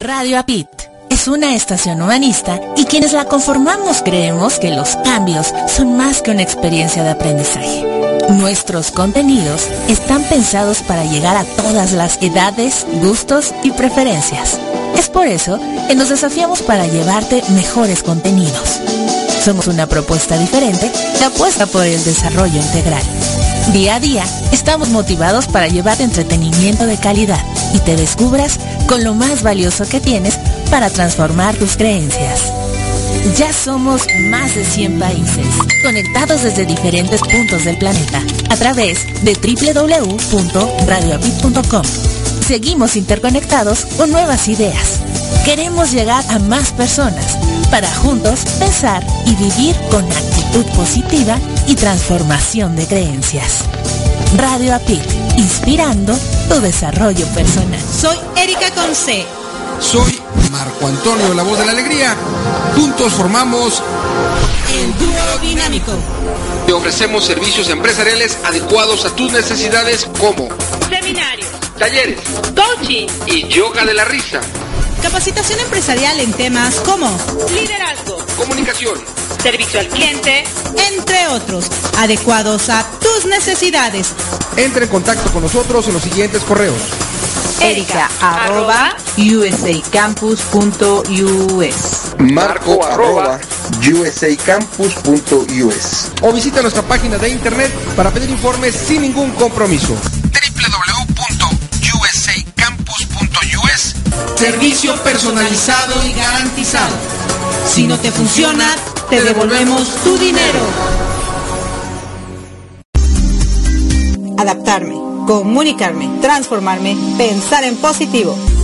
Radio Apit es una estación humanista y quienes la conformamos creemos que los cambios son más que una experiencia de aprendizaje. Nuestros contenidos están pensados para llegar a todas las edades, gustos y preferencias. Es por eso que nos desafiamos para llevarte mejores contenidos. Somos una propuesta diferente que apuesta por el desarrollo integral. Día a día estamos motivados para llevar entretenimiento de calidad y te descubras con lo más valioso que tienes para transformar tus creencias. Ya somos más de 100 países, conectados desde diferentes puntos del planeta, a través de www.radioapit.com. Seguimos interconectados con nuevas ideas. Queremos llegar a más personas para juntos pensar y vivir con actitud positiva y transformación de creencias. Radio Apit, inspirando tu desarrollo personal. Soy Erika Conce. Soy Marco Antonio, la voz de la alegría. Juntos formamos el dúo dinámico. Te ofrecemos servicios empresariales adecuados a tus necesidades como seminarios, talleres, coaching y yoga de la risa. Capacitación empresarial en temas como liderazgo, comunicación, servicio al cliente, entre otros, adecuados a tus necesidades. Entra en contacto con nosotros en los siguientes correos. Erika arroba usacampus.us Marco arroba usacampus.us o visita nuestra página de internet para pedir informes sin ningún compromiso. www.usacampus.us Servicio personalizado y garantizado. Si no te funciona, te devolvemos tu dinero. Adaptarme, comunicarme, transformarme, pensar en positivo.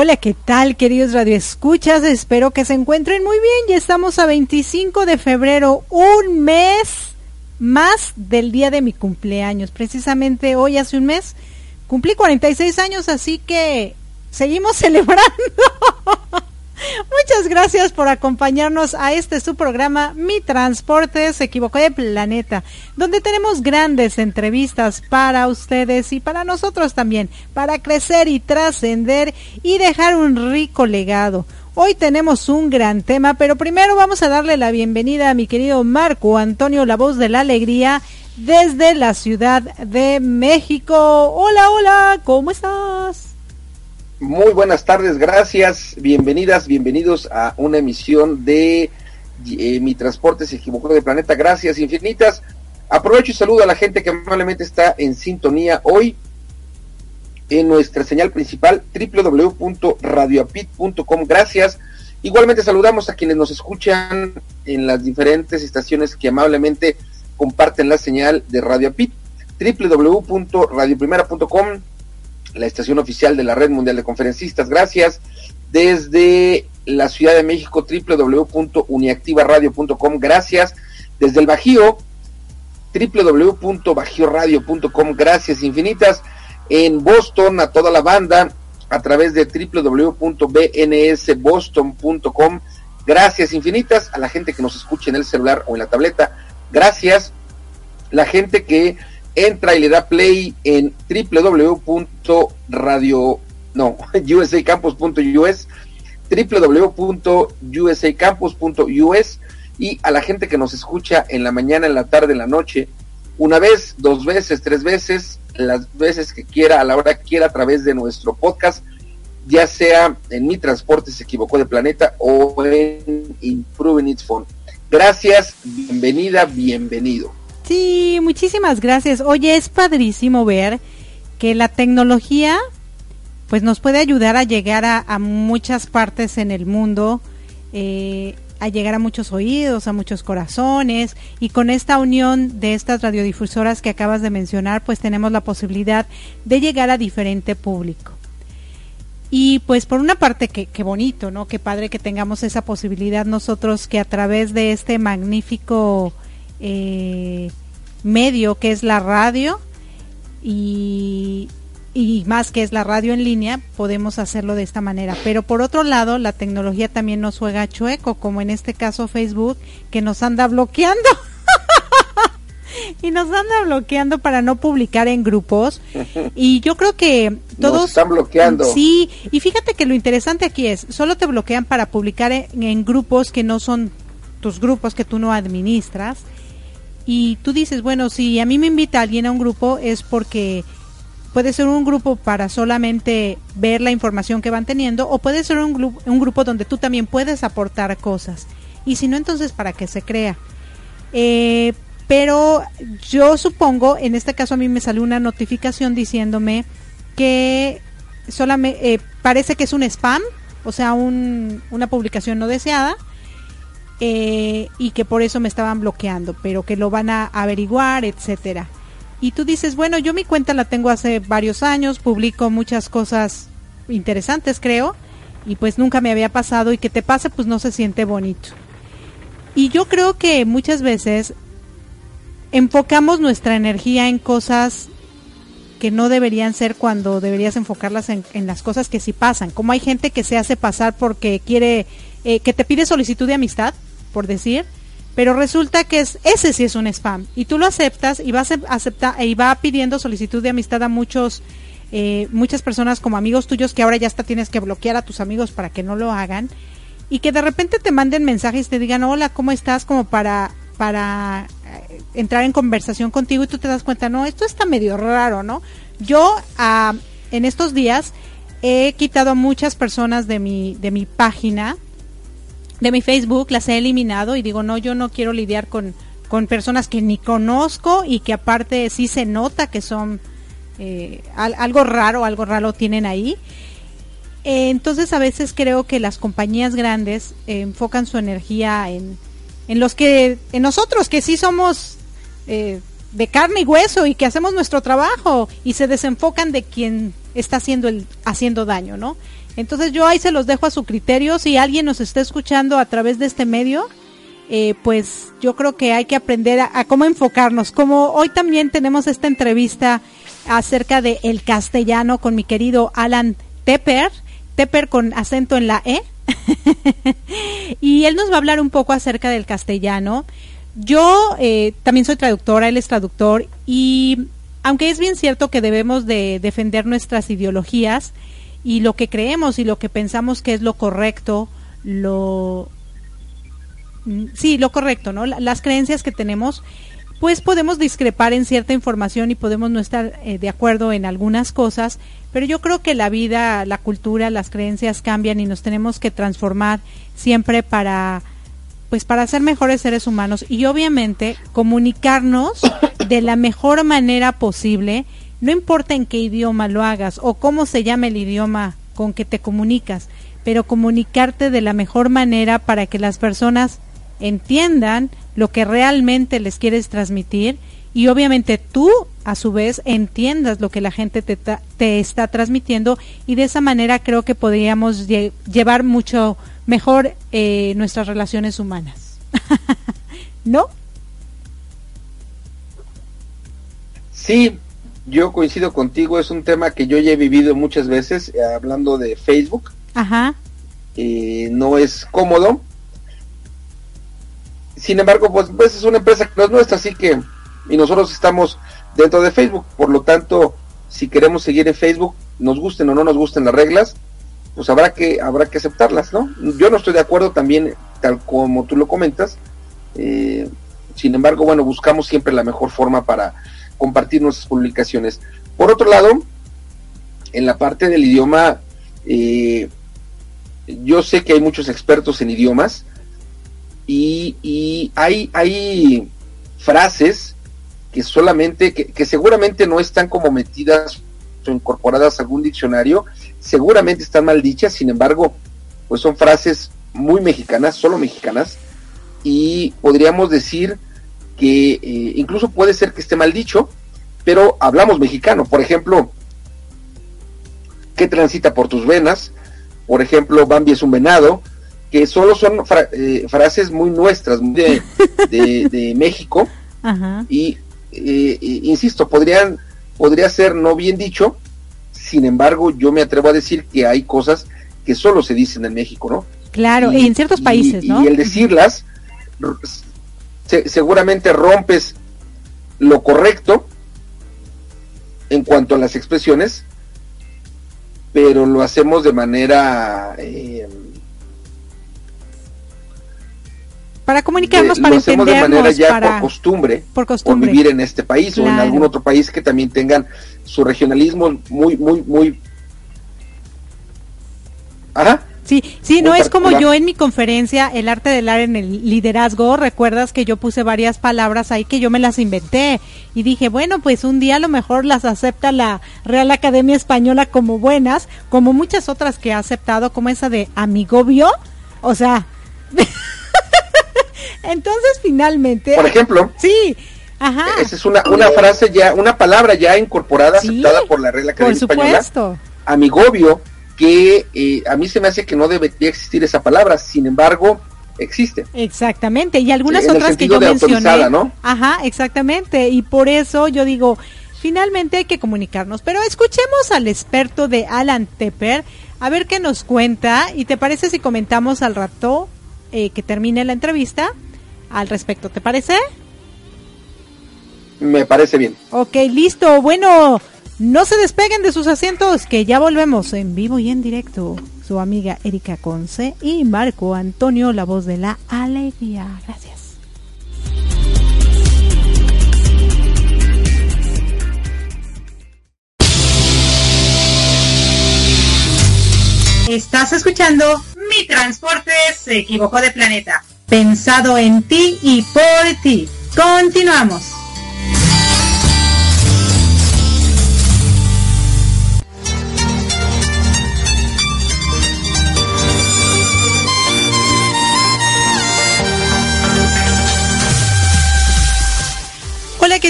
Hola, ¿qué tal, queridos radioescuchas? Espero que se encuentren muy bien. Ya estamos a 25 de febrero, un mes más del día de mi cumpleaños. Precisamente hoy hace un mes cumplí 46 años, así que seguimos celebrando. Muchas gracias por acompañarnos a este su programa Mi Transporte se equivocó de planeta, donde tenemos grandes entrevistas para ustedes y para nosotros también, para crecer y trascender y dejar un rico legado. Hoy tenemos un gran tema, pero primero vamos a darle la bienvenida a mi querido Marco Antonio, la voz de la alegría, desde la Ciudad de México. Hola, hola, ¿cómo estás? Muy buenas tardes, gracias, bienvenidas, bienvenidos a una emisión de eh, Mi Transporte se equivocó de planeta, gracias infinitas. Aprovecho y saludo a la gente que amablemente está en sintonía hoy en nuestra señal principal www.radioapit.com, gracias. Igualmente saludamos a quienes nos escuchan en las diferentes estaciones que amablemente comparten la señal de Radio Apit, www.radioprimera.com la estación oficial de la Red Mundial de Conferencistas. Gracias. desde la Ciudad de México, www.uniactivaradio.com. Gracias. Desde el Bajío, www.bajioradio.com. Gracias infinitas. En Boston, a toda la banda, a través de www.bnsboston.com. Gracias infinitas a la gente que nos escucha en el celular o en la tableta. Gracias. La gente que entra y le da play en www.radio no, usacampus.us, www.usacampus.us y a la gente que nos escucha en la mañana, en la tarde, en la noche, una vez, dos veces, tres veces, las veces que quiera, a la hora que quiera, a través de nuestro podcast, ya sea en Mi Transporte se equivocó de planeta o en Improving Its Phone. Gracias, bienvenida, bienvenido. Sí, muchísimas gracias. Oye, es padrísimo ver que la tecnología pues nos puede ayudar a llegar a, muchas partes en el mundo, eh, a llegar a muchos oídos, a muchos corazones, y con esta unión de estas radiodifusoras que acabas de mencionar, pues tenemos la posibilidad de llegar a diferente público. Y pues por una parte, qué, bonito, ¿no? Qué padre que tengamos esa posibilidad nosotros que a través de este magnífico eh, medio que es la radio y, y más que es la radio en línea, podemos hacerlo de esta manera. Pero por otro lado, la tecnología también nos juega chueco, como en este caso Facebook, que nos anda bloqueando. y nos anda bloqueando para no publicar en grupos. Y yo creo que todos... están bloqueando. Sí, y fíjate que lo interesante aquí es, solo te bloquean para publicar en grupos que no son tus grupos que tú no administras. Y tú dices, bueno, si a mí me invita alguien a un grupo es porque puede ser un grupo para solamente ver la información que van teniendo o puede ser un, un grupo donde tú también puedes aportar cosas. Y si no, entonces para que se crea. Eh, pero yo supongo, en este caso a mí me salió una notificación diciéndome que solamente eh, parece que es un spam, o sea, un, una publicación no deseada. Eh, y que por eso me estaban bloqueando, pero que lo van a averiguar, etcétera y tú dices, bueno, yo mi cuenta la tengo hace varios años, publico muchas cosas interesantes, creo, y pues nunca me había pasado y que te pase, pues no se siente bonito. Y yo creo que muchas veces enfocamos nuestra energía en cosas que no deberían ser cuando deberías enfocarlas en, las cosas que sí pasan. Como hay gente que se hace pasar porque quiere, eh, que te pide solicitud de amistad, por decir, pero resulta que es, ese sí es un spam. Y tú lo aceptas y vas a aceptar y va pidiendo solicitud de amistad a muchos eh, muchas personas como amigos tuyos que ahora ya hasta tienes que bloquear a tus amigos para que no lo hagan. Y que de repente te manden mensajes y te digan hola cómo estás como para para eh, entrar en conversación contigo y tú te das cuenta no esto está medio raro no yo ah, en estos días he quitado a muchas personas de mi de mi página de mi Facebook, las he eliminado y digo, no, yo no quiero lidiar con, con personas que ni conozco y que aparte sí se nota que son eh, algo raro, algo raro tienen ahí. Eh, entonces a veces creo que las compañías grandes eh, enfocan su energía en, en los que, en nosotros que sí somos de carne y hueso y que hacemos nuestro trabajo y se desenfocan de quien está haciendo el, haciendo daño, ¿no? Entonces yo ahí se los dejo a su criterio. Si alguien nos está escuchando a través de este medio, eh, pues yo creo que hay que aprender a, cómo enfocarnos. Como hoy también tenemos esta entrevista acerca de el castellano con mi querido Alan Tepper, Tepper con acento en la E. y él nos va a hablar un poco acerca del castellano. Yo eh, también soy traductora, él es traductor y aunque es bien cierto que debemos de defender nuestras ideologías, y lo que creemos y lo que pensamos que es lo correcto, lo mm, sí, lo correcto, ¿no? Las creencias que tenemos, pues podemos discrepar en cierta información y podemos no estar eh, de acuerdo en algunas cosas, pero yo creo que la vida, la cultura, las creencias cambian y nos tenemos que transformar siempre para pues para ser mejores seres humanos y obviamente comunicarnos de la mejor manera posible no importa en qué idioma lo hagas o cómo se llama el idioma con que te comunicas, pero comunicarte de la mejor manera para que las personas entiendan lo que realmente les quieres transmitir y obviamente tú a su vez entiendas lo que la gente te, te está transmitiendo y de esa manera creo que podríamos llevar mucho mejor eh, nuestras relaciones humanas. ¿No? Sí, yo coincido contigo, es un tema que yo ya he vivido muchas veces, eh, hablando de Facebook. Ajá. Eh, no es cómodo. Sin embargo, pues, pues, es una empresa que no es nuestra, así que, y nosotros estamos dentro de Facebook, por lo tanto, si queremos seguir en Facebook, nos gusten o no nos gusten las reglas, pues habrá que, habrá que aceptarlas, ¿no? Yo no estoy de acuerdo también, tal como tú lo comentas, eh, sin embargo, bueno, buscamos siempre la mejor forma para compartir nuestras publicaciones. Por otro lado, en la parte del idioma, eh, yo sé que hay muchos expertos en idiomas y, hay, frases que solamente, que, seguramente no están como metidas o incorporadas a algún diccionario, seguramente están mal dichas, sin embargo, pues son frases muy mexicanas, solo mexicanas, y podríamos decir que eh, incluso puede ser que esté mal dicho, pero hablamos mexicano. Por ejemplo, ¿qué transita por tus venas? Por ejemplo, Bambi es un venado, que solo son eh, frases muy nuestras, de, de, México. Y eh, insisto, podrían, podría ser no bien dicho, sin embargo, yo me atrevo a decir que hay cosas que solo se dicen en México, ¿no? Claro, y, en ciertos países, ¿no? Y el decirlas seguramente rompes lo correcto en cuanto a las expresiones, pero lo hacemos de manera... Eh, para comunicarnos, para lo de manera ya por, costumbre, por costumbre, vivir en este país o en algún otro país que también tengan su regionalismo muy, muy, muy... Ajá. Sí, sí, no es como yo en mi conferencia, El arte del ar en el liderazgo, recuerdas que yo puse varias palabras ahí que yo me las inventé y dije, bueno, pues un día a lo mejor las acepta la Real Academia Española como buenas, como muchas otras que ha aceptado, como esa de amigobio, o sea, entonces finalmente... Por ejemplo. Sí. Ajá. Esa es una, una frase ya, una palabra ya incorporada, aceptada por la Real Academia por supuesto. Amigobio que eh, a mí se me hace que no debería existir esa palabra, sin embargo, existe. Exactamente, y algunas otras que yo mencioné. ¿no? Ajá, exactamente, y por eso yo digo, finalmente hay que comunicarnos, pero escuchemos al experto de Alan Tepper, a ver qué nos cuenta, y te parece si comentamos al rato eh, que termine la entrevista al respecto, ¿te parece? Me parece bien. Ok, listo, bueno, no se despeguen de sus asientos, que ya volvemos en vivo y en directo. Su amiga Erika Conce y Marco Antonio, la voz de la alegría. Gracias. Estás escuchando Mi Transporte se equivocó de planeta. Pensado en ti y por ti. Continuamos.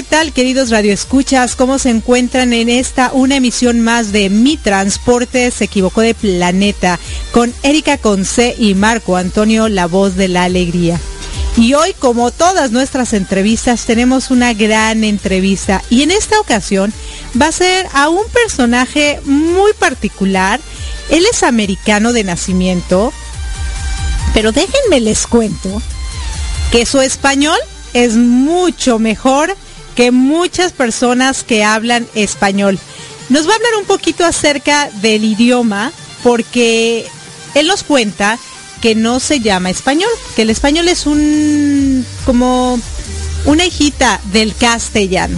Tal, queridos radioescuchas? ¿Cómo se encuentran en esta una emisión más de Mi Transporte se equivocó de planeta con Erika Conce y Marco Antonio, la voz de la alegría? Y hoy, como todas nuestras entrevistas, tenemos una gran entrevista y en esta ocasión va a ser a un personaje muy particular. Él es americano de nacimiento, pero déjenme les cuento que su español es mucho mejor que muchas personas que hablan español. Nos va a hablar un poquito acerca del idioma porque él nos cuenta que no se llama español, que el español es un como una hijita del castellano.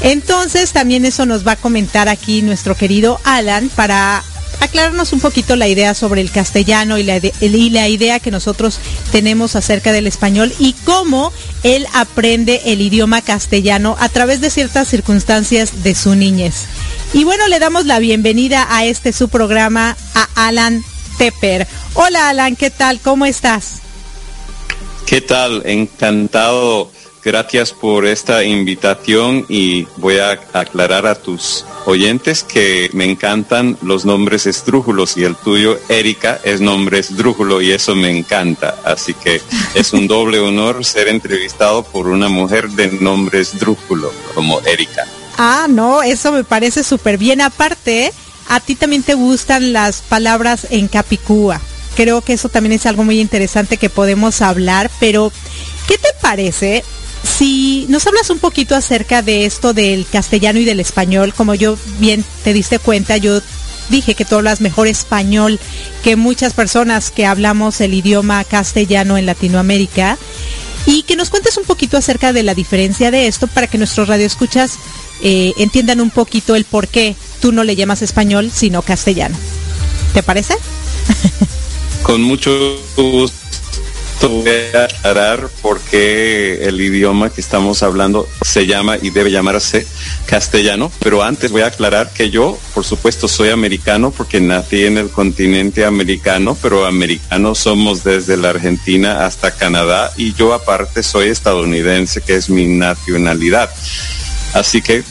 Entonces también eso nos va a comentar aquí nuestro querido Alan para aclararnos un poquito la idea sobre el castellano y la, idea que nosotros tenemos acerca del español y cómo él aprende el idioma castellano a través de ciertas circunstancias de su niñez. Y bueno, le damos la bienvenida a este su programa a Alan Tepper. Hola Alan, ¿qué tal? ¿Cómo estás? ¿Qué tal? Encantado gracias por esta invitación y voy a aclarar a tus oyentes que me encantan los nombres esdrújulos y el tuyo, Erika, es nombre esdrújulo y eso me encanta. Así que es un doble honor ser entrevistado por una mujer de nombre esdrújulo como Erika. Ah, no, eso me parece súper bien. Aparte, a ti también te gustan las palabras en capicúa. Creo que eso también es algo muy interesante que podemos hablar, pero ¿qué te parece si nos hablas un poquito acerca de esto del castellano y del español, como yo bien te diste cuenta, yo dije que tú hablas mejor español que muchas personas que hablamos el idioma castellano en Latinoamérica y que nos cuentes un poquito acerca de la diferencia de esto para que nuestros radioescuchas eh, entiendan un poquito el por qué tú no le llamas español sino castellano. ¿Te parece? Con mucho gusto voy a aclarar por qué el idioma que estamos hablando se llama y debe llamarse castellano, pero antes voy a aclarar que yo, por supuesto, soy americano porque nací en el continente americano, pero americanos somos desde la Argentina hasta Canadá y yo aparte soy estadounidense, que es mi nacionalidad. Así que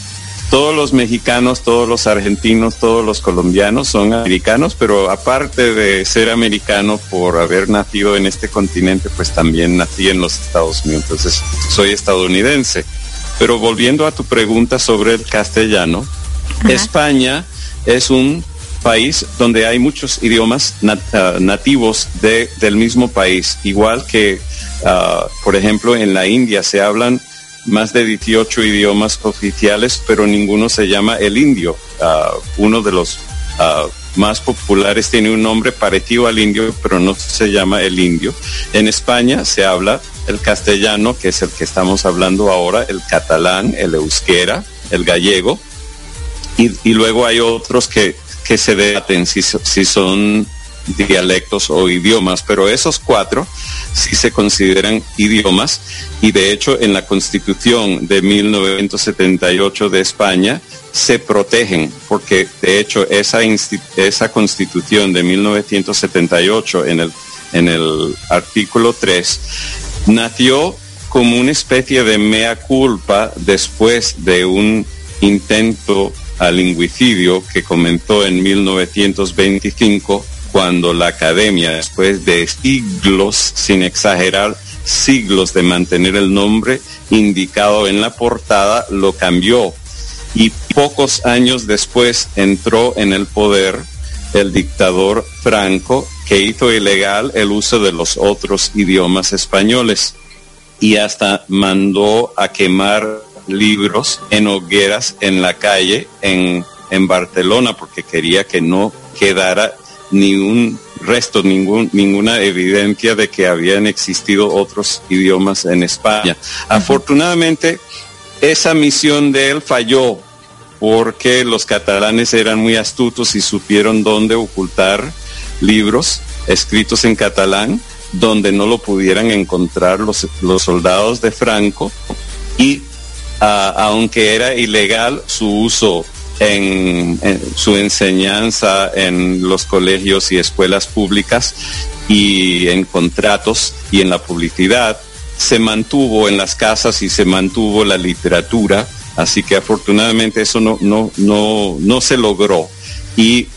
todos los mexicanos, todos los argentinos, todos los colombianos son americanos, pero aparte de ser americano por haber nacido en este continente, pues también nací en los Estados Unidos, entonces soy estadounidense. Pero volviendo a tu pregunta sobre el castellano, España es un país donde hay muchos idiomas ah, nativos del mismo país, igual que, ah, por ejemplo, en la India se hablan más de 18 idiomas oficiales, pero ninguno se llama el indio. Ah, uno de los ah, más populares tiene un nombre parecido al indio, pero no se llama el indio. En España se habla el castellano, que es el que estamos hablando ahora, el catalán, el euskera, el gallego, y, luego hay otros que, que se debaten si, si son dialectos o idiomas, pero esos cuatro sí se consideran idiomas y de hecho en la Constitución de 1978 de España se protegen porque de hecho esa, esa Constitución de 1978 en el, en el artículo 3 nació como una especie de mea culpa después de un intento al lingüicidio que comenzó en 1925 cuando la academia, después de siglos, sin exagerar, siglos de mantener el nombre indicado en la portada, lo cambió. Y pocos años después entró en el poder el dictador Franco, que hizo ilegal el uso de los otros idiomas españoles y hasta mandó a quemar libros en hogueras en la calle en, en Barcelona porque quería que no quedara ni un resto, ningún, ninguna evidencia de que habían existido otros idiomas en España. Afortunadamente, esa misión de él falló porque los catalanes eran muy astutos y supieron dónde ocultar libros escritos en catalán donde no lo pudieran encontrar los, los soldados de Franco y ah, aunque era ilegal su uso en, su enseñanza en los colegios y escuelas públicas y en contratos y en la publicidad. Se mantuvo en las casas y se mantuvo la literatura, así que afortunadamente eso no, no, no, no se logró. Y,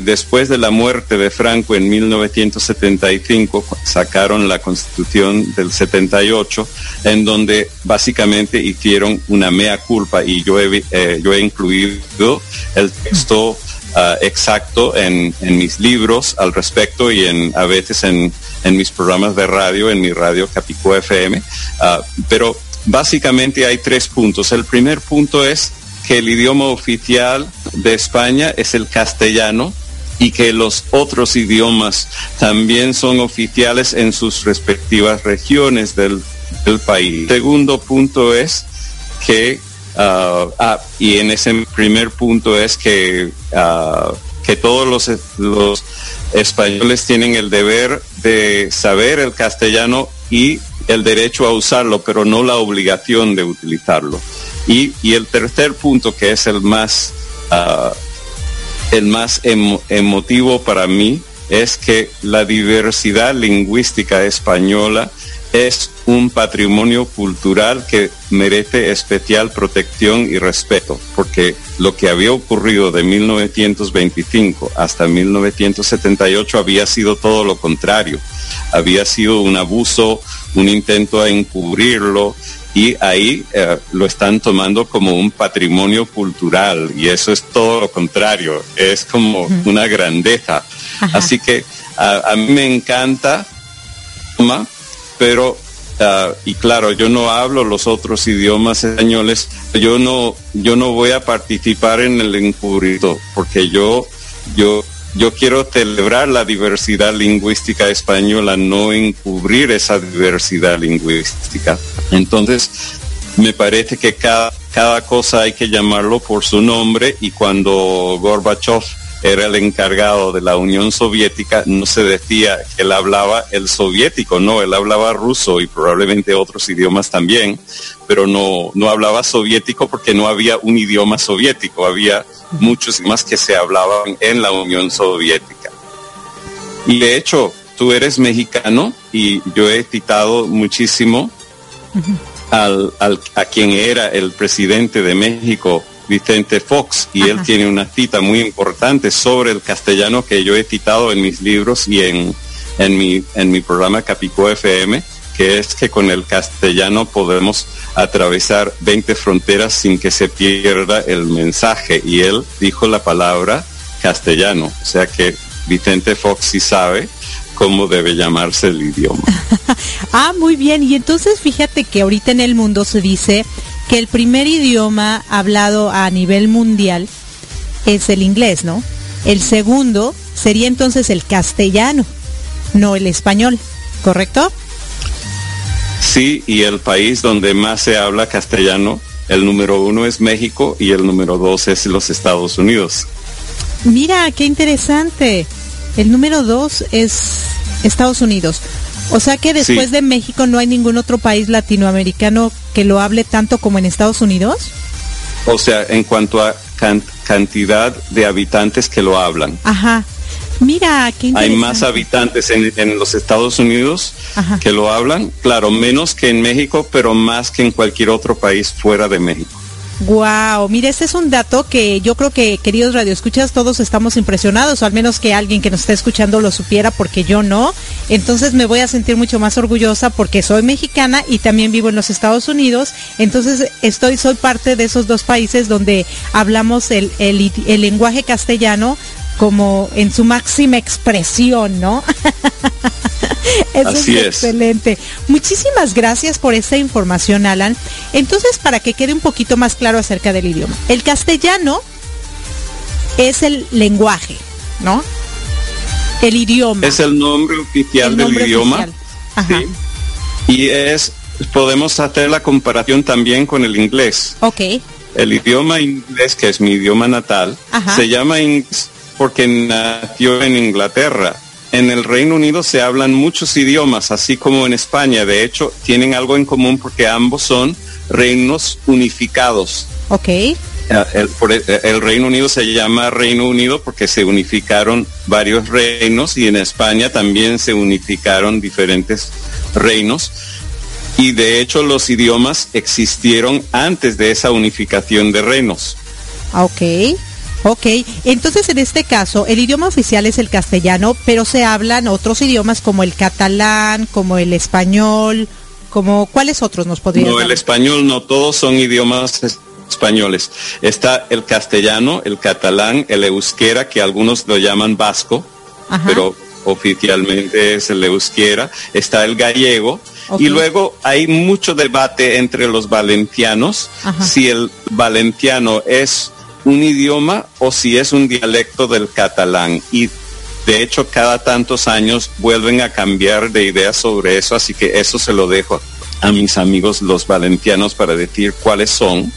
después de la muerte de Franco en 1975 sacaron la constitución del 78 en donde básicamente hicieron una mea culpa y yo he, eh, yo he incluido el texto ah, exacto en, mis libros al respecto y en, a veces en, mis programas de radio, en mi radio Capicú FM. Ah, pero básicamente hay tres puntos. El primer punto es que el idioma oficial de España es el castellano y que los otros idiomas también son oficiales en sus respectivas regiones del, país. Segundo punto es que, ah, ah, y en ese primer punto es que, ah, que todos los, los españoles tienen el deber de saber el castellano y el derecho a usarlo, pero no la obligación de utilizarlo. Y, el tercer punto, que es el más, ah, el más emotivo para mí, es que la diversidad lingüística española es un patrimonio cultural que merece especial protección y respeto, porque lo que había ocurrido de 1925 hasta 1978 había sido todo lo contrario. Había sido un abuso, un intento a encubrirlo, y ahí eh, lo están tomando como un patrimonio cultural y eso es todo lo contrario, es como una grandeza. Así que a, mí me encanta, pero ah, y claro, yo no hablo los otros idiomas españoles, yo no, yo no voy a participar en el encubrito, porque yo, yo yo quiero celebrar la diversidad lingüística española, no encubrir esa diversidad lingüística. Entonces, me parece que cada, cada cosa hay que llamarlo por su nombre y cuando Gorbachev era el encargado de la Unión Soviética, no se decía que él hablaba el soviético, no, él hablaba ruso y probablemente otros idiomas también, pero no, no hablaba soviético porque no había un idioma soviético, había muchos más que se hablaban en la Unión Soviética. Y de hecho, tú eres mexicano y yo he citado muchísimo al, a quien era el presidente de México, Vicente Fox, y él tiene una cita muy importante sobre el castellano que yo he citado en mis libros y en, en, mi, en mi programa Capicó FM, que es que con el castellano podemos atravesar 20 fronteras sin que se pierda el mensaje. Y él dijo la palabra castellano, o sea que Vicente Fox sí sabe cómo debe llamarse el idioma. ah, muy bien. Y entonces fíjate que ahorita en el mundo se dice que el primer idioma hablado a nivel mundial es el inglés, ¿no? El segundo sería entonces el castellano, no el español, ¿correcto? Sí, y el país donde más se habla castellano, el número uno es México y el número dos es los Estados Unidos. Mira, qué interesante. El número dos es Estados Unidos. O sea que después de México no hay ningún otro país latinoamericano que lo hable tanto como en Estados Unidos. O sea, en cuanto a cantidad de habitantes que lo hablan. Ajá. Mira, qué Hay más habitantes en, los Estados Unidos que lo hablan, claro, menos que en México, pero más que en cualquier otro país fuera de México. Wow, mire, este es un dato que yo creo que, queridos radioescuchas, todos estamos impresionados, o al menos que alguien que nos esté escuchando lo supiera, porque yo no. Entonces me voy a sentir mucho más orgullosa porque soy mexicana y también vivo en los Estados Unidos. Entonces estoy, soy parte de esos dos países donde hablamos el, el, el lenguaje castellano como en su máxima expresión, ¿no? Eso Así es, excelente. Muchísimas gracias por esta información, Alan. Entonces, para que quede un poquito más claro acerca del idioma. El castellano es el lenguaje, ¿no? El idioma. Es el nombre oficial del idioma. Ajá. Y es, podemos hacer la comparación también con el inglés. Ok. El idioma inglés, que es mi idioma natal, se llama inglés porque nació en Inglaterra. En el Reino Unido se hablan muchos idiomas, así como en España. De hecho, tienen algo en común porque ambos son reinos unificados. Ok. El, el, Reino Unido se llama Reino Unido porque se unificaron varios reinos y en España también se unificaron diferentes reinos. Y de hecho los idiomas existieron antes de esa unificación de reinos. Ok. Ok, entonces en este caso el idioma oficial es el castellano, pero se hablan otros idiomas como el catalán, como el español, como cuáles otros nos podrían. No, el español no, todos son idiomas españoles. Está el castellano, el catalán, el euskera, que algunos lo llaman vasco, pero oficialmente es el euskera. Está el gallego. Y luego hay mucho debate entre los valencianos si el valenciano es un idioma o si es un dialecto del catalán. Y de hecho cada tantos años vuelven a cambiar de idea sobre eso, así que eso se lo dejo a mis amigos los valencianos para decir cuáles son.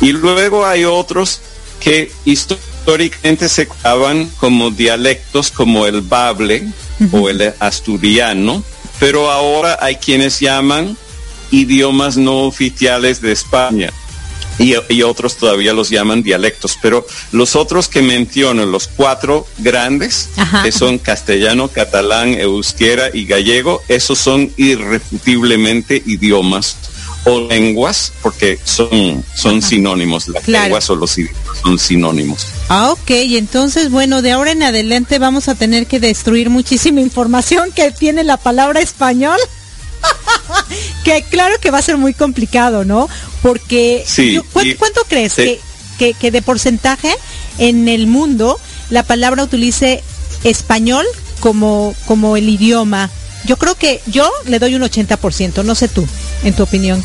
Y luego hay otros que históricamente se clavan como dialectos como el bable o el asturiano, pero ahora hay quienes llaman idiomas no oficiales de España y, otros todavía los llaman dialectos, pero los otros que menciono, los cuatro grandes, que son castellano, catalán, euskera y gallego, esos son irrefutiblemente idiomas o lenguas, porque son, son sinónimos, las lenguas o los idiomas son sinónimos. Ah, ok, entonces, bueno, de ahora en adelante vamos a tener que destruir muchísima información que tiene la palabra español. Que claro que va a ser muy complicado, ¿no? Porque ¿cuánto, crees que, que, de porcentaje en el mundo la palabra utilice español como, como el idioma? Yo creo que yo le doy un 80%, no sé tú, en tu opinión.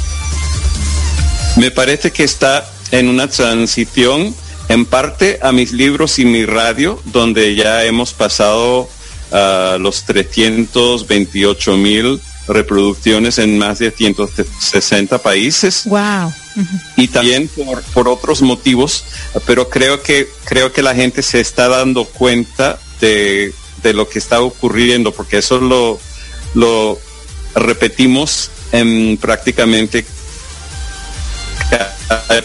Me parece que está en una transición en parte a mis libros y mi radio, donde ya hemos pasado a los 328 mil reproducciones en más de 160 países. Wow. Y también por, por, otros motivos, pero creo que creo que la gente se está dando cuenta de, de lo que está ocurriendo, porque eso lo, lo repetimos en prácticamente cada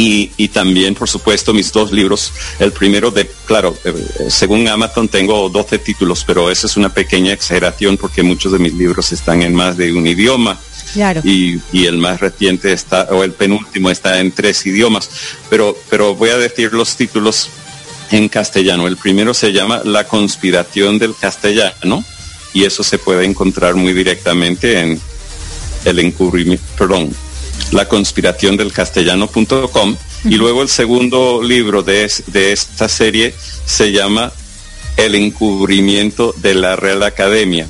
y, también, por supuesto, mis dos libros. El primero de, claro, eh, según Amazon tengo 12 títulos, pero esa es una pequeña exageración porque muchos de mis libros están en más de un idioma. Claro. Y, el más reciente está, o el penúltimo está en tres idiomas. Pero, pero voy a decir los títulos en castellano. El primero se llama La conspiración del castellano y eso se puede encontrar muy directamente en el encubrimiento, perdón, la conspiración del castellano.com y luego el segundo libro de, de esta serie se llama El encubrimiento de la Real Academia.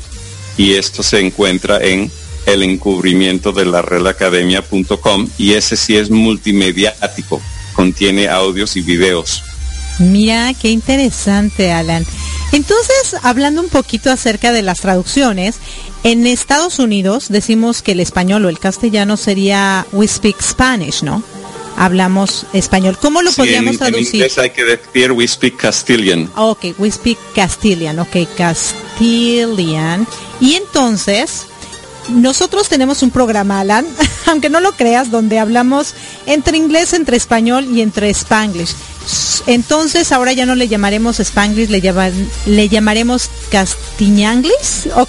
Y esto se encuentra en el encubrimiento de la Real Academia.com y ese sí es multimediático, contiene audios y videos. Mira, qué interesante, Alan. Entonces, hablando un poquito acerca de las traducciones, en Estados Unidos decimos que el español o el castellano sería we speak Spanish, ¿no? Hablamos español. ¿Cómo lo podríamos traducir? En inglés hay que decir we speak Castilian. Ok, we speak Castilian, ok, Castilian. Y entonces, nosotros tenemos un programa, Alan, aunque no lo creas, donde hablamos entre inglés, entre español y entre spanglish. Entonces ahora ya no le llamaremos spanglish, le, le llamaremos castiñanglis o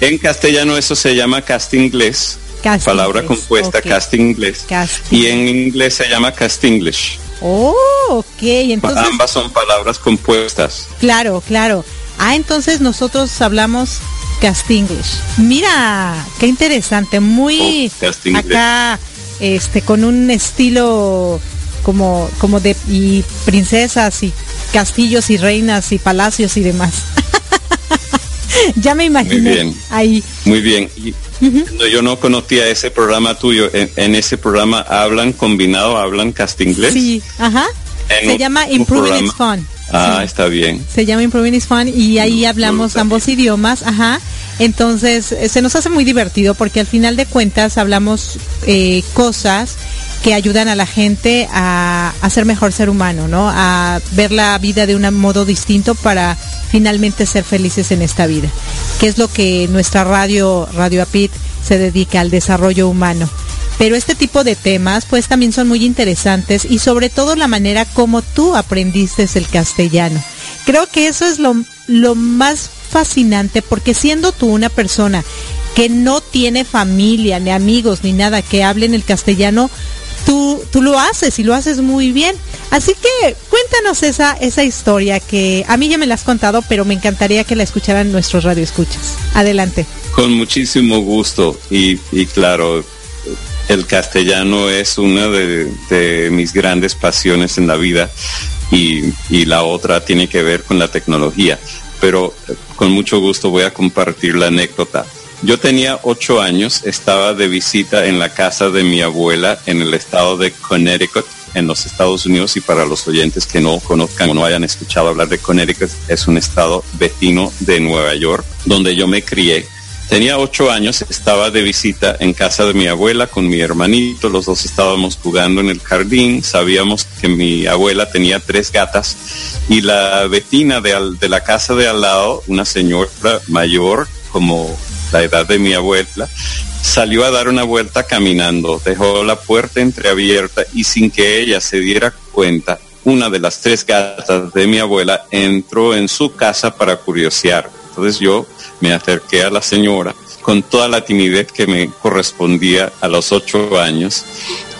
En castellano eso se llama castinglés, palabra compuesta, castinglés. Y en inglés se llama castinglish. Oh, ok. Entonces, Ambas son palabras compuestas. Claro, claro. Ah, entonces nosotros hablamos castinglish. Mira, qué interesante, muy oh, acá, este, con un estilo como, como de y princesas y castillos y reinas y palacios y demás. ya me imaginé Muy bien. ahí. Muy bien. Y, Yo no conocía ese programa tuyo. En, ese programa hablan combinado, hablan castinglés. Sí, ajá. Se llama Improving is Fun. Ah, está bien. Se llama Improving is Fun y ahí hablamos ambos idiomas, ajá. Entonces, eh, se nos hace muy divertido porque al final de cuentas hablamos eh, cosas que ayudan a la gente a, a, ser mejor ser humano, ¿no? A ver la vida de un modo distinto para finalmente ser felices en esta vida, que es lo que nuestra radio, Radio Apit, se dedica al desarrollo humano. Pero este tipo de temas pues también son muy interesantes y sobre todo la manera como tú aprendiste el castellano. Creo que eso es lo, lo más fascinante porque siendo tú una persona que no tiene familia, ni amigos, ni nada que hablen el castellano, tú, tú lo haces y lo haces muy bien. Así que cuéntanos esa, esa historia que a mí ya me la has contado, pero me encantaría que la escucharan nuestros radioescuchas. Adelante. Con muchísimo gusto y, y claro, el castellano es una de, mis grandes pasiones en la vida y, y, la otra tiene que ver con la tecnología. Pero con mucho gusto voy a compartir la anécdota. Yo tenía ocho años, estaba de visita en la casa de mi abuela en el estado de Connecticut, en los Estados Unidos, y para los oyentes que no conozcan o no hayan escuchado hablar de Connecticut, es un estado vecino de Nueva York, donde yo me crié. Tenía ocho años, estaba de visita en casa de mi abuela con mi hermanito, los dos estábamos jugando en el jardín, sabíamos que mi abuela tenía tres gatas y la vecina de, de la casa de al lado, una señora mayor, como la edad de mi abuela, salió a dar una vuelta caminando, dejó la puerta entreabierta y sin que ella se diera cuenta, una de las tres gatas de mi abuela entró en su casa para curiosear. Entonces yo me acerqué a la señora con toda la timidez que me correspondía a los ocho años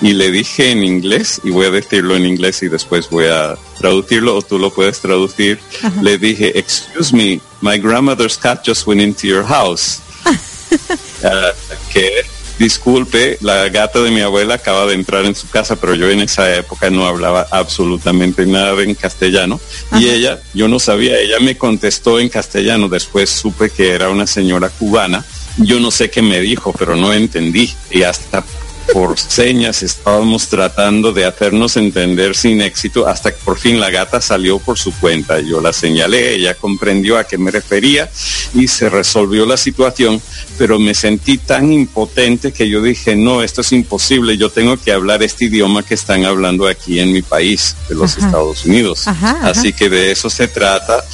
y le dije en inglés, y voy a decirlo en inglés y después voy a traducirlo o tú lo puedes traducir, le dije, excuse me, my grandmother's cat just went into your house. Que disculpe, la gata de mi abuela acaba de entrar en su casa, pero yo en esa época no hablaba absolutamente nada en castellano. Y ella, yo no sabía, ella me contestó en castellano, después supe que era una señora cubana. Yo no sé qué me dijo, pero no entendí. Y hasta por señas estábamos tratando de hacernos entender sin éxito hasta que por fin la gata salió por su cuenta. Yo la señalé, ella comprendió a qué me refería y se resolvió la situación, pero me sentí tan impotente que yo dije, no, esto es imposible, yo tengo que hablar este idioma que están hablando aquí en mi país, de los Estados Unidos. Así que de eso se trata.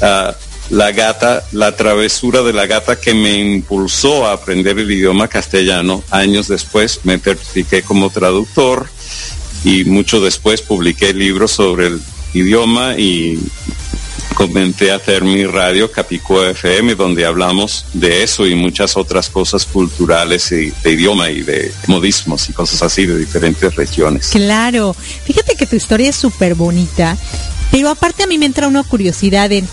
Ah, la gata, la travesura de la gata que me impulsó a aprender el idioma castellano. Años después me certifiqué como traductor y mucho después publiqué libros sobre el idioma y comencé a hacer mi radio Capicúa FM donde hablamos de eso y muchas otras cosas culturales y de idioma y de modismos y cosas así de diferentes regiones. Claro, fíjate que tu historia es súper bonita, pero aparte a mí me entra una curiosidad en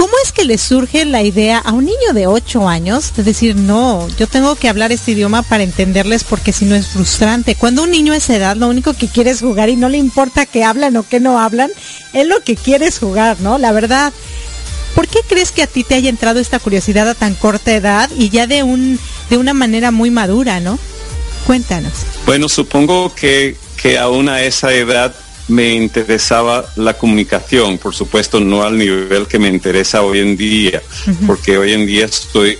¿Cómo es que le surge la idea a un niño de 8 años de decir, no, yo tengo que hablar este idioma para entenderles porque si no es frustrante? Cuando un niño a esa edad lo único que quiere es jugar y no le importa que hablan o que no hablan, es lo que quiere es jugar, ¿no? La verdad. ¿Por qué crees que a ti te haya entrado esta curiosidad a tan corta edad y ya de un de una manera muy madura, ¿no? Cuéntanos. Bueno, supongo que que aún a esa edad me interesaba la comunicación, por supuesto no al nivel que me interesa hoy en día, porque hoy en día estoy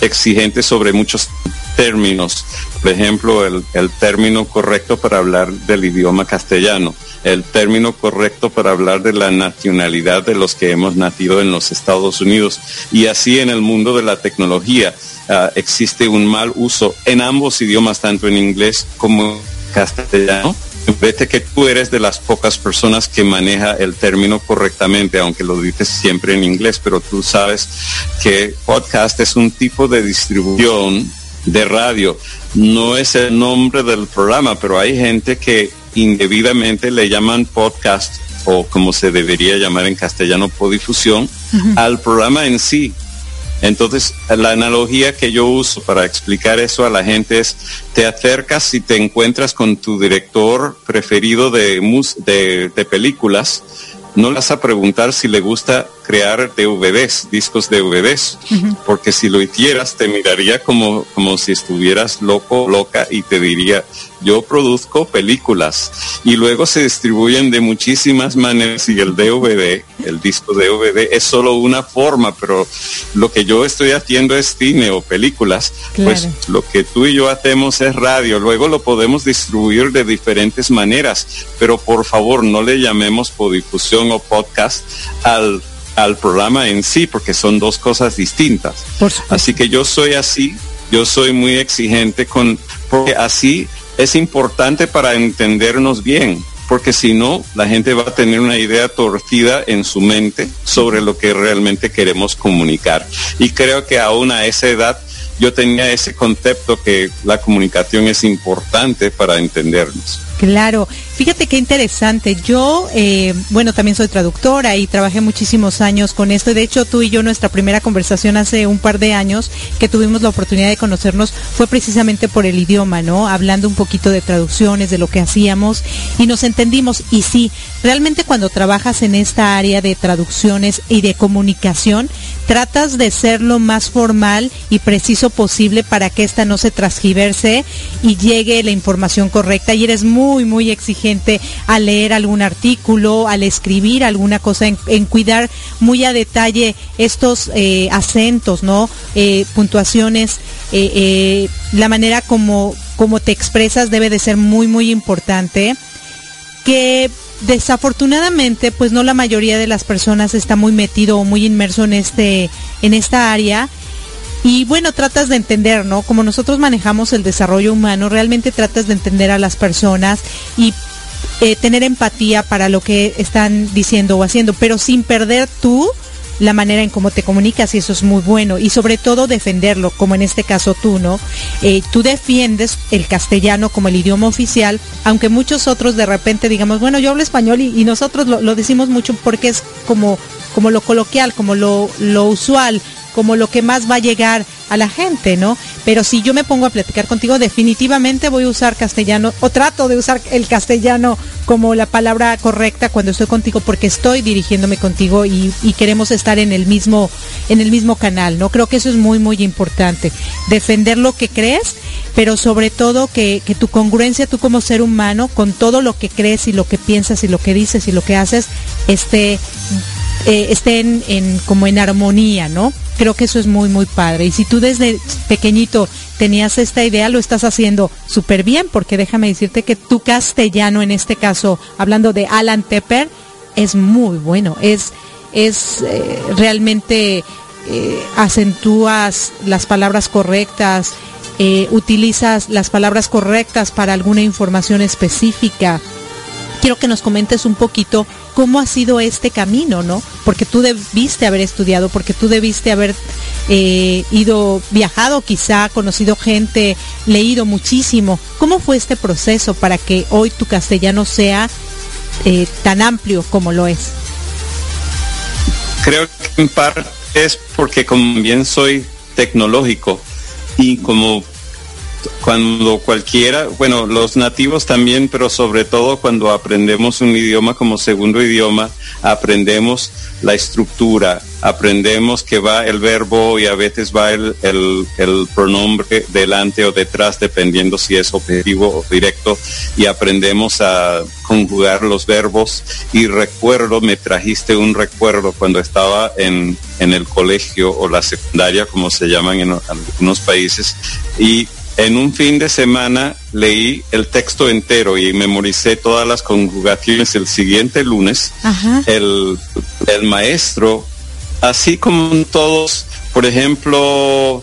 exigente sobre muchos términos. Por ejemplo, el, el, término correcto para hablar del idioma castellano, el término correcto para hablar de la nacionalidad de los que hemos nacido en los Estados Unidos. Y así en el mundo de la tecnología uh, existe un mal uso en ambos idiomas, tanto en inglés como castellano Vete que tú eres de las pocas personas que maneja el término correctamente, aunque lo dices siempre en inglés, pero tú sabes que podcast es un tipo de distribución de radio. No es el nombre del programa, pero hay gente que indebidamente le llaman podcast o como se debería llamar en castellano, podifusión, al programa en sí. Entonces, la analogía que yo uso para explicar eso a la gente es, te acercas y te encuentras con tu director preferido de, películas, no le vas a preguntar si le gusta crear DVDs, discos DVDs, porque si lo hicieras te miraría como, como si estuvieras loco, loca y te diría, yo produzco películas. Y luego se distribuyen de muchísimas maneras y el DVD, el disco DVD es solo una forma, pero lo que yo estoy haciendo es cine o películas, pues lo que tú y yo hacemos es radio, luego lo podemos distribuir de diferentes maneras, pero por favor no le llamemos podifusión o podcast al al programa en sí, porque son dos cosas distintas. Así que yo soy así, yo soy muy exigente con, porque así es importante para entendernos bien, porque si no, la gente va a tener una idea torcida en su mente sobre lo que realmente queremos comunicar. Y creo que aún a esa edad yo tenía ese concepto que la comunicación es importante para entendernos. Claro, fíjate qué interesante. Yo, eh, bueno, también soy traductora y trabajé muchísimos años con esto. De hecho, tú y yo, nuestra primera conversación hace un par de años que tuvimos la oportunidad de conocernos fue precisamente por el idioma, ¿no? Hablando un poquito de traducciones, de lo que hacíamos y nos entendimos. Y sí, realmente cuando trabajas en esta área de traducciones y de comunicación, tratas de ser lo más formal y preciso posible para que esta no se transgiverse y llegue la información correcta y eres muy muy, muy exigente al leer algún artículo, al escribir alguna cosa, en, cuidar muy a detalle estos eh, acentos, ¿no? Eh, puntuaciones, eh, la manera como, como te expresas debe de ser muy, muy importante. Que desafortunadamente, pues no la mayoría de las personas está muy metido o muy inmerso en este, en esta área y bueno, tratas de entender, ¿no? Como nosotros manejamos el desarrollo humano, realmente tratas de entender a las personas y eh, tener empatía para lo que están diciendo o haciendo, pero sin perder tú la manera en cómo te comunicas y eso es muy bueno y sobre todo defenderlo, como en este caso tú, ¿no? Eh, tú defiendes el castellano como el idioma oficial, aunque muchos otros de repente digamos, bueno, yo hablo español y, nosotros lo, lo, decimos mucho porque es como, como lo coloquial, como lo, lo usual, como lo que más va a llegar a la gente, ¿no? Pero si yo me pongo a platicar contigo, definitivamente voy a usar castellano o trato de usar el castellano como la palabra correcta cuando estoy contigo porque estoy dirigiéndome contigo y, queremos estar en el mismo en el mismo canal, ¿no? Creo que eso es muy muy importante, defender lo que crees, pero sobre todo que, tu congruencia tú como ser humano con todo lo que crees y lo que piensas y lo que dices y lo que haces esté eh, estén en, como en armonía, ¿no? Creo que eso es muy, muy padre. Y si tú desde pequeñito tenías esta idea, lo estás haciendo súper bien, porque déjame decirte que tu castellano, en este caso, hablando de Alan Tepper, es muy bueno. Es, es eh, realmente eh, acentúas las palabras correctas, utilizas las palabras correctas para alguna información específica. Quiero que nos comentes un poquito cómo ha sido este camino, ¿no? Porque tú debiste haber estudiado, porque tú debiste haber eh, ido, viajado quizá, conocido gente, leído muchísimo. ¿Cómo fue este proceso para que hoy tu castellano sea eh, tan amplio como lo es? Creo que en parte es porque como bien soy tecnológico y como cuando cualquiera, bueno, los nativos también, pero sobre todo cuando aprendemos un idioma como segundo idioma, aprendemos la estructura, aprendemos que va el verbo y a veces va el, el, pronombre delante o detrás, dependiendo si es objetivo o directo, y aprendemos a conjugar los verbos. Y recuerdo, me trajiste un recuerdo cuando estaba en, en el colegio o la secundaria, como se llaman en algunos países, y en un fin de semana leí el texto entero y memoricé todas las conjugaciones el siguiente lunes. El, maestro, así como todos, por ejemplo,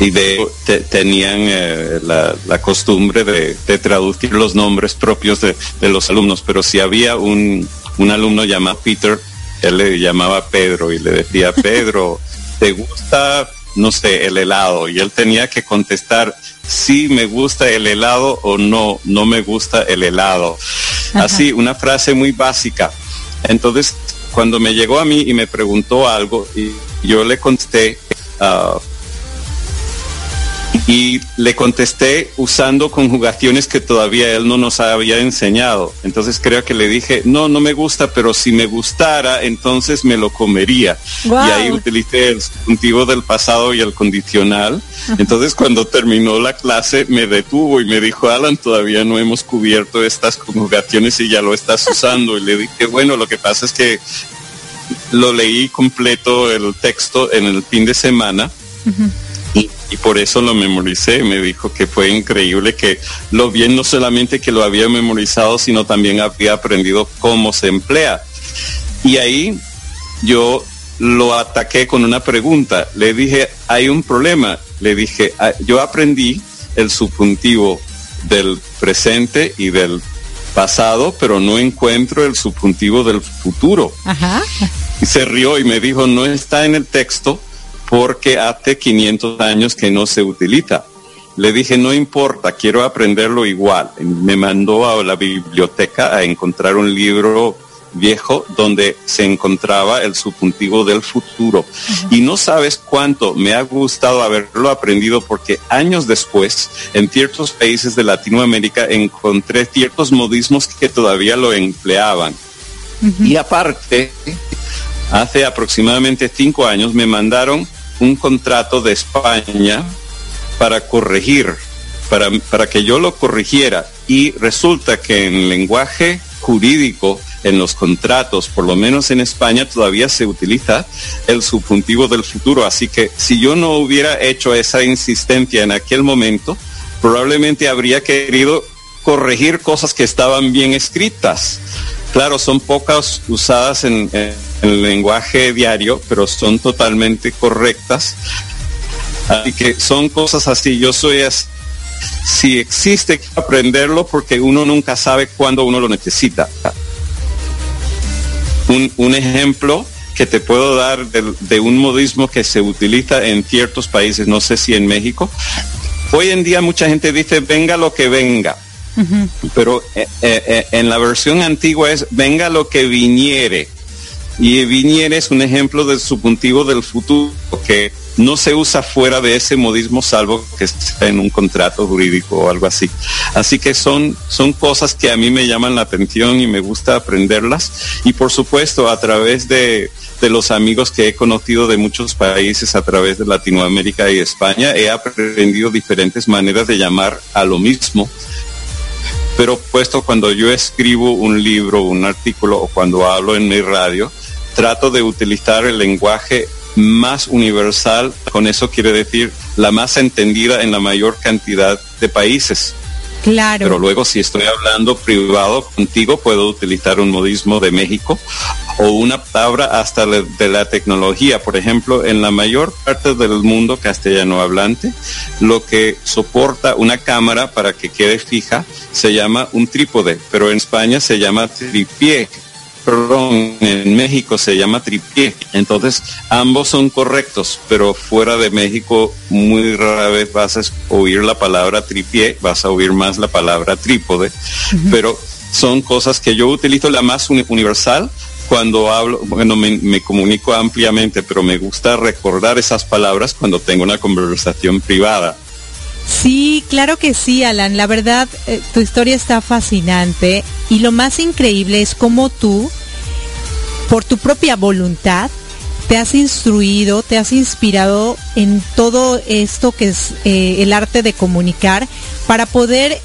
y de, tenían eh, la, costumbre de, traducir los nombres propios de, de, los alumnos, pero si había un, un alumno llamado Peter, él le llamaba Pedro y le decía, Pedro, ¿te gusta, no sé, el helado? Y él tenía que contestar, sí me gusta el helado o no, no me gusta el helado. Así, una frase muy básica. Entonces, cuando me llegó a mí y me preguntó algo, y yo le contesté, uh, y le contesté usando conjugaciones que todavía él no nos había enseñado. Entonces creo que le dije, no, no me gusta, pero si me gustara, entonces me lo comería. Y ahí utilicé el subjuntivo del pasado y el condicional. Entonces cuando terminó la clase me detuvo y me dijo, Alan, todavía no hemos cubierto estas conjugaciones y ya lo estás usando. Y le dije, bueno, lo que pasa es que lo leí completo el texto en el fin de semana y por eso lo memoricé. Me dijo que fue increíble que lo bien no solamente que lo había memorizado, sino también había aprendido cómo se emplea. Y ahí yo lo ataqué con una pregunta. Le dije, hay un problema. Le dije, ah, yo aprendí el subjuntivo del presente y del pasado, pero no encuentro el subjuntivo del futuro. Y se rió y me dijo, no está en el texto porque hace 500 años que no se utiliza. Le dije, no importa, quiero aprenderlo igual. Me mandó a la biblioteca a encontrar un libro viejo donde se encontraba el subjuntivo del futuro. Y no sabes cuánto me ha gustado haberlo aprendido porque años después, en ciertos países de Latinoamérica, encontré ciertos modismos que todavía lo empleaban. Y aparte, hace aproximadamente cinco años me mandaron un contrato de España para corregir, para, para que yo lo corrigiera. Y resulta que en lenguaje jurídico, en los contratos, por lo menos en España, todavía se utiliza el subjuntivo del futuro. Así que si yo no hubiera hecho esa insistencia en aquel momento, probablemente habría querido corregir cosas que estaban bien escritas. Claro, son pocas usadas en, el lenguaje diario, pero son totalmente correctas. Así que son cosas así. Yo soy así. Si existe aprenderlo porque uno nunca sabe cuándo uno lo necesita. Un, ejemplo que te puedo dar de, un modismo que se utiliza en ciertos países, no sé si en México. Hoy en día mucha gente dice venga lo que venga. Pero eh, eh, eh, en la versión antigua es venga lo que viniere. Y viniere es un ejemplo del subjuntivo del futuro que no se usa fuera de ese modismo salvo que esté en un contrato jurídico o algo así. Así que son, son cosas que a mí me llaman la atención y me gusta aprenderlas. Y por supuesto, a través de, de los amigos que he conocido de muchos países a través de Latinoamérica y España, he aprendido diferentes maneras de llamar a lo mismo pero puesto cuando yo escribo un libro, un artículo o cuando hablo en mi radio, trato de utilizar el lenguaje más universal, con eso quiere decir la más entendida en la mayor cantidad de países. Claro. Pero luego si estoy hablando privado contigo, puedo utilizar un modismo de México o una palabra hasta de la tecnología. Por ejemplo, en la mayor parte del mundo castellano hablante, lo que soporta una cámara para que quede fija se llama un trípode, pero en España se llama tripié perdón, en México se llama tripié. Entonces, ambos son correctos, pero fuera de México muy rara vez vas a oír la palabra tripié, vas a oír más la palabra trípode, pero son cosas que yo utilizo la más universal cuando hablo, bueno, me, comunico ampliamente, pero me gusta recordar esas palabras cuando tengo una conversación privada. Sí, claro que sí, Alan. La verdad, eh, tu historia está fascinante y lo más increíble es cómo tú, por tu propia voluntad, te has instruido, te has inspirado en todo esto que es eh, el arte de comunicar para poder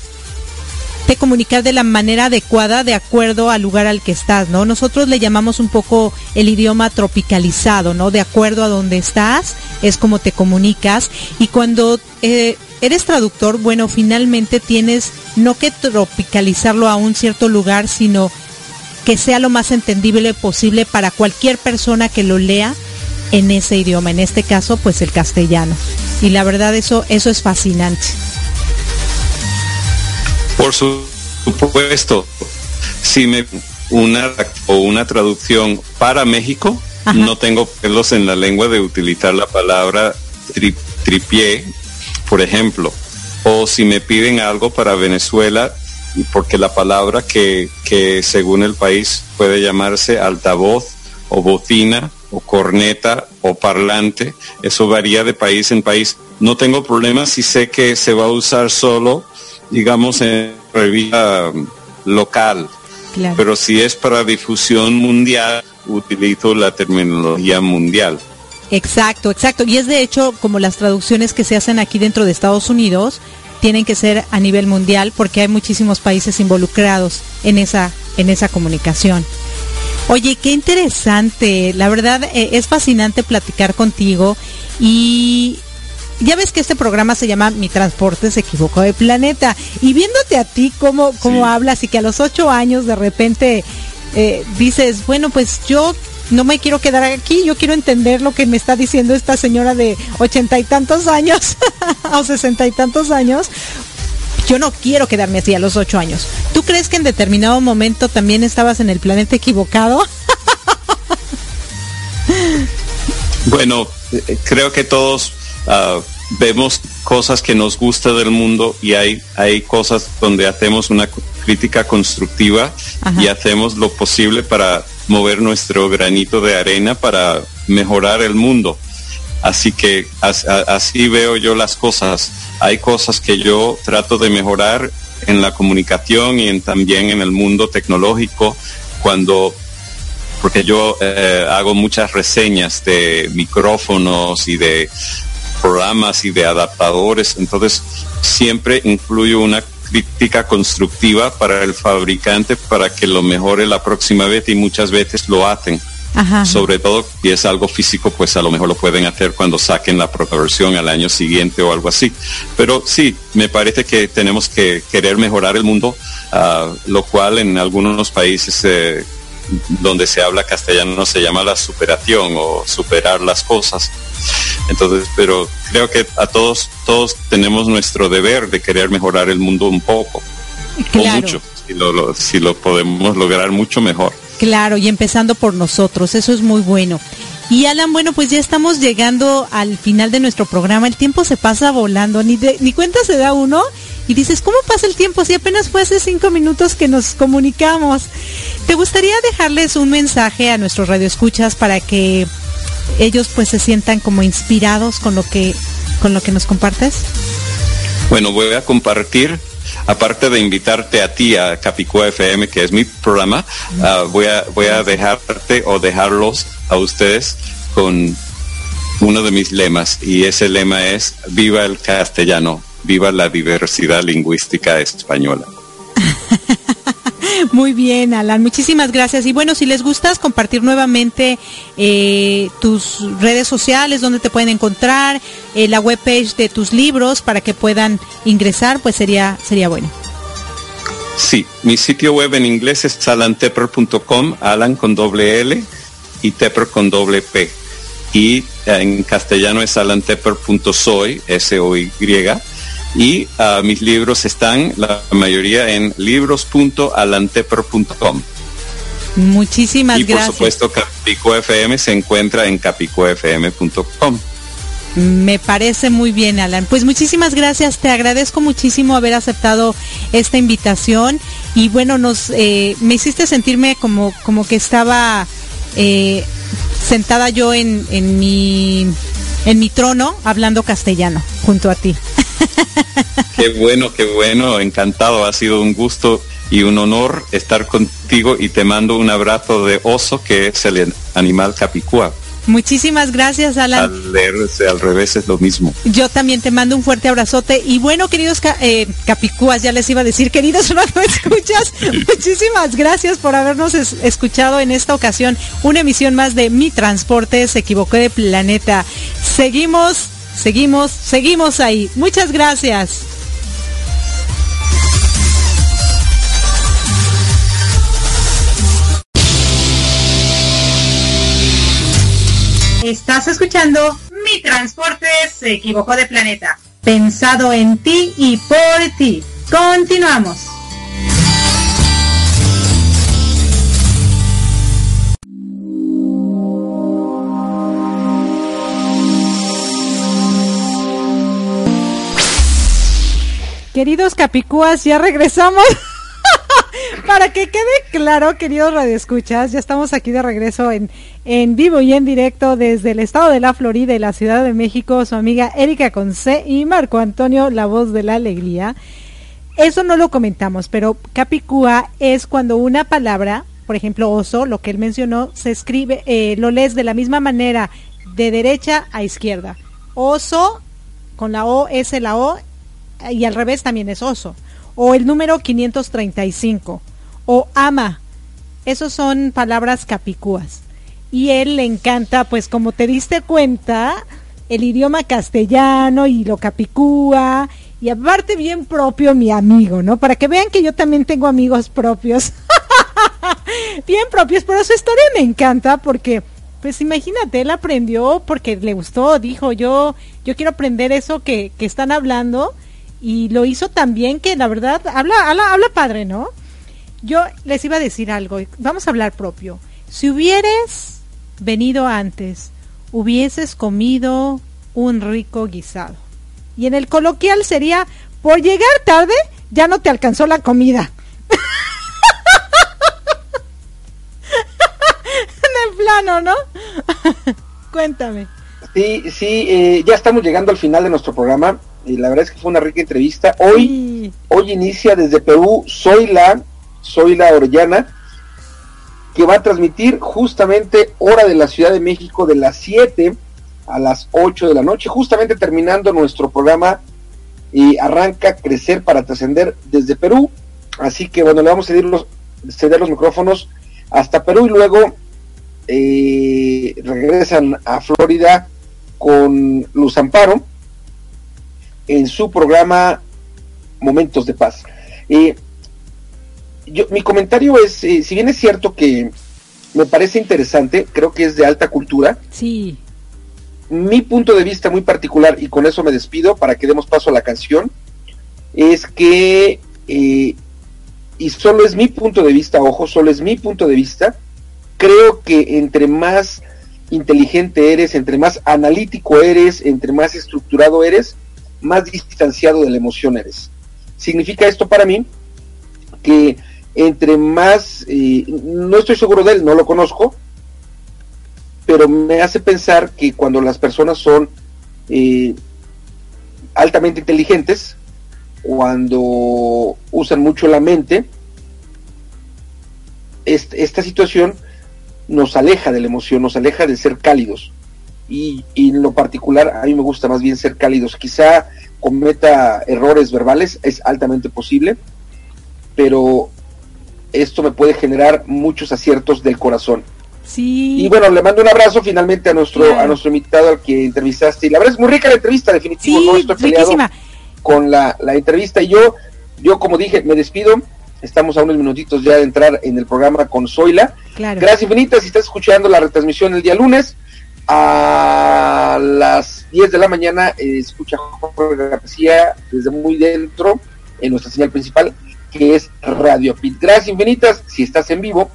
te comunicar de la manera adecuada de acuerdo al lugar al que estás, ¿no? Nosotros le llamamos un poco el idioma tropicalizado, ¿no? De acuerdo a donde estás, es como te comunicas. Y cuando eh, eres traductor, bueno, finalmente tienes no que tropicalizarlo a un cierto lugar, sino que sea lo más entendible posible para cualquier persona que lo lea en ese idioma, en este caso, pues el castellano. Y la verdad eso eso es fascinante. Por supuesto, si me una o una traducción para México, no tengo pelos en la lengua de utilizar la palabra tripié por ejemplo, o si me piden algo para Venezuela, porque la palabra que, que según el país puede llamarse altavoz o bocina o corneta o parlante, eso varía de país en país. No tengo problema si sé que se va a usar solo, digamos, en revista local. Pero si es para difusión mundial, utilizo la terminología mundial. Exacto, exacto. Y es de hecho como las traducciones que se hacen aquí dentro de Estados Unidos tienen que ser a nivel mundial porque hay muchísimos países involucrados en esa, en esa comunicación. Oye, qué interesante. La verdad eh, es fascinante platicar contigo y ya ves que este programa se llama Mi transporte se equivocó de planeta y viéndote a ti cómo, cómo hablas y que a los ocho años de repente eh, dices, bueno, pues yo no me quiero quedar aquí, yo quiero entender lo que me está diciendo esta señora de ochenta y tantos años o sesenta y tantos años. Yo no quiero quedarme así a los ocho años. ¿Tú crees que en determinado momento también estabas en el planeta equivocado? bueno, eh, creo que todos ah, vemos cosas que nos gusta del mundo y hay, hay cosas donde hacemos una crítica constructiva y hacemos lo posible para mover nuestro granito de arena para mejorar el mundo. Así que así veo yo las cosas. Hay cosas que yo trato de mejorar en la comunicación y también en el mundo tecnológico cuando porque yo eh, hago muchas reseñas de micrófonos y de programas y de adaptadores, entonces siempre incluyo una crítica constructiva para el fabricante para que lo mejore la próxima vez y muchas veces lo hacen. Sobre todo, y es algo físico, pues a lo mejor lo pueden hacer cuando saquen la versión al año siguiente o algo así. Pero sí, me parece que tenemos que querer mejorar el mundo, uh, lo cual en algunos países eh, donde se habla castellano se llama la superación o superar las cosas. Entonces, pero creo que a todos, todos tenemos nuestro deber de querer mejorar el mundo un poco, o mucho. Si lo, si lo podemos lograr mucho mejor. Claro, y empezando por nosotros, eso es muy bueno. Y Alan, bueno, pues ya estamos llegando al final de nuestro programa. El tiempo se pasa volando, ni, ni cuenta se da uno. Y dices, ¿cómo pasa el tiempo? Si apenas fue hace cinco minutos que nos comunicamos. ¿Te gustaría dejarles un mensaje a nuestros radioescuchas para que ellos pues se sientan como inspirados con lo que, con lo que nos compartes? Bueno, voy a compartir aparte de invitarte a ti a Capicúa FM, que es mi programa, ah, voy, a, voy a dejarte o dejarlos a ustedes con uno de mis lemas y ese lema es Viva el castellano, viva la diversidad lingüística española. Muy bien, Alan, muchísimas gracias. Y bueno, si les gustas compartir nuevamente eh, tus redes sociales, donde te pueden encontrar, eh, la webpage de tus libros para que puedan ingresar, pues sería, sería bueno. Sí, mi sitio web en inglés es alantepper.com, Alan con doble L y Tepper con doble P. Y en castellano es alantepper.soy, S-O-Y y uh, mis libros están, la mayoría, en libros.alanteper.com. Muchísimas gracias. Y por supuesto, Capico FM se encuentra en capicofm.com. Me parece muy bien, Alan. Pues muchísimas gracias. Te agradezco muchísimo haber aceptado esta invitación y bueno, nos eh, me hiciste sentirme como como que estaba eh, sentada yo en, en mi en mi trono hablando castellano junto a ti. Qué bueno, qué bueno, encantado, ha sido un gusto y un honor estar contigo y te mando un abrazo de oso que es el animal capicúa. Muchísimas gracias, Alan. Al leerse al revés es lo mismo. Yo también te mando un fuerte abrazote. Y bueno, queridos eh, capicúas, ya les iba a decir, queridos no escuchas, muchísimas gracias por habernos escuchado en esta ocasión. Una emisión más de Mi Transporte se equivocó de planeta. Seguimos, seguimos, seguimos ahí. Muchas gracias. Estás escuchando Mi Transporte se equivocó de planeta. Pensado en ti y por ti. Continuamos. Queridos capicúas, ya regresamos. Para que quede claro, queridos radioescuchas, ya estamos aquí de regreso en, en vivo y en directo desde el estado de la Florida y la Ciudad de México, su amiga Erika Conce y Marco Antonio, la voz de la alegría. Eso no lo comentamos, pero capicúa es cuando una palabra, por ejemplo oso, lo que él mencionó, se escribe, eh, lo lees de la misma manera, de derecha a izquierda. Oso, con la O, es la O, y al revés también es oso o el número 535 o ama. Esos son palabras capicúas. Y él le encanta, pues como te diste cuenta, el idioma castellano y lo capicúa y aparte bien propio mi amigo, ¿no? Para que vean que yo también tengo amigos propios. bien propios, pero su historia me encanta porque pues imagínate, él aprendió porque le gustó, dijo, yo yo quiero aprender eso que, que están hablando y lo hizo también que la verdad habla, habla, habla padre, ¿no? Yo les iba a decir algo, vamos a hablar propio. Si hubieras venido antes, hubieses comido un rico guisado. Y en el coloquial sería, por llegar tarde, ya no te alcanzó la comida. en el plano, ¿no? Cuéntame. Sí, sí, eh, ya estamos llegando al final de nuestro programa y la verdad es que fue una rica entrevista. Hoy, hoy inicia desde Perú Soy la, Soy la Orellana, que va a transmitir justamente hora de la Ciudad de México de las 7 a las 8 de la noche, justamente terminando nuestro programa y arranca Crecer para Trascender desde Perú. Así que bueno, le vamos a ceder los, ceder los micrófonos hasta Perú y luego eh, regresan a Florida con Luz Amparo en su programa Momentos de Paz. Eh, yo, mi comentario es, eh, si bien es cierto que me parece interesante, creo que es de alta cultura. Sí. Mi punto de vista muy particular, y con eso me despido para que demos paso a la canción, es que, eh, y solo es mi punto de vista, ojo, solo es mi punto de vista, creo que entre más inteligente eres, entre más analítico eres, entre más estructurado eres, más distanciado de la emoción eres. Significa esto para mí que entre más, eh, no estoy seguro de él, no lo conozco, pero me hace pensar que cuando las personas son eh, altamente inteligentes, cuando usan mucho la mente, esta situación nos aleja de la emoción, nos aleja de ser cálidos. Y, y, en lo particular, a mí me gusta más bien ser cálidos. Quizá cometa errores verbales, es altamente posible, pero esto me puede generar muchos aciertos del corazón. Sí. Y bueno, le mando un abrazo finalmente a nuestro a nuestro invitado al que entrevistaste. Y la verdad es muy rica la entrevista, definitivo. no estoy peleado con la, la entrevista. Y yo, yo como dije, me despido. Estamos a unos minutitos ya de entrar en el programa con Zoila. Gracias infinitas. Si estás escuchando la retransmisión el día lunes, a las 10 de la mañana eh, escucha Jorge García desde muy dentro en nuestra señal principal que es Radio Pit. Gracias infinitas, si estás en vivo,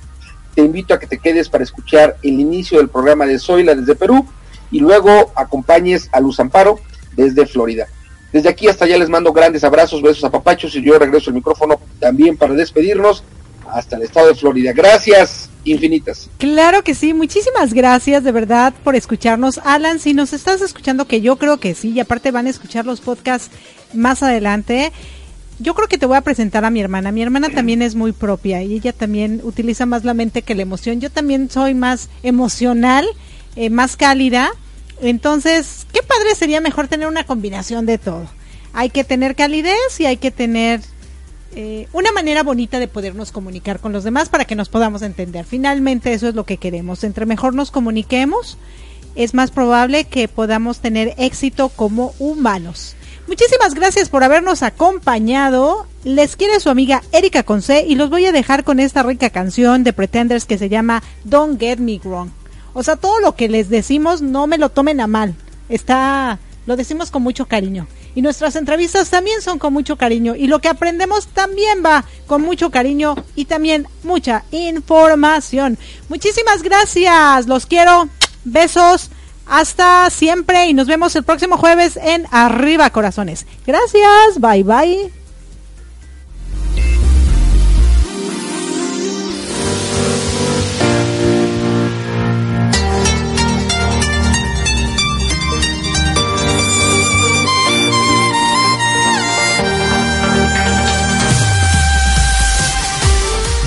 te invito a que te quedes para escuchar el inicio del programa de Zoila desde Perú y luego acompañes a Luz Amparo desde Florida. Desde aquí hasta allá les mando grandes abrazos, besos a papachos y yo regreso el micrófono también para despedirnos hasta el estado de Florida. Gracias infinitas. Claro que sí, muchísimas gracias de verdad por escucharnos. Alan, si nos estás escuchando, que yo creo que sí, y aparte van a escuchar los podcasts más adelante yo creo que te voy a presentar a mi hermana. Mi hermana también es muy propia y ella también utiliza más la mente que la emoción. Yo también soy más emocional, eh, más cálida. Entonces, qué padre sería mejor tener una combinación de todo. Hay que tener calidez y hay que tener eh, una manera bonita de podernos comunicar con los demás para que nos podamos entender. Finalmente eso es lo que queremos. Entre mejor nos comuniquemos, es más probable que podamos tener éxito como humanos. Muchísimas gracias por habernos acompañado. Les quiere su amiga Erika Conce y los voy a dejar con esta rica canción de Pretenders que se llama Don't Get Me Wrong. O sea, todo lo que les decimos no me lo tomen a mal. Está, lo decimos con mucho cariño. Y nuestras entrevistas también son con mucho cariño. Y lo que aprendemos también va con mucho cariño y también mucha información. Muchísimas gracias. Los quiero. Besos. Hasta siempre y nos vemos el próximo jueves en Arriba Corazones. Gracias, bye bye.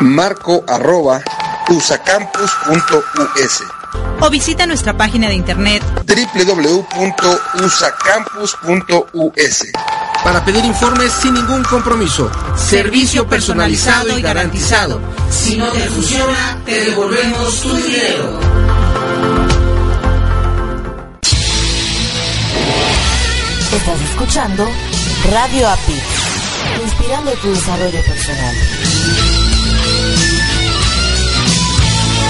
marco arroba usacampus.us o visita nuestra página de internet www.usacampus.us para pedir informes sin ningún compromiso. Servicio personalizado y garantizado. Si no te funciona, te devolvemos tu dinero. Estás escuchando Radio API, inspirando tu desarrollo personal.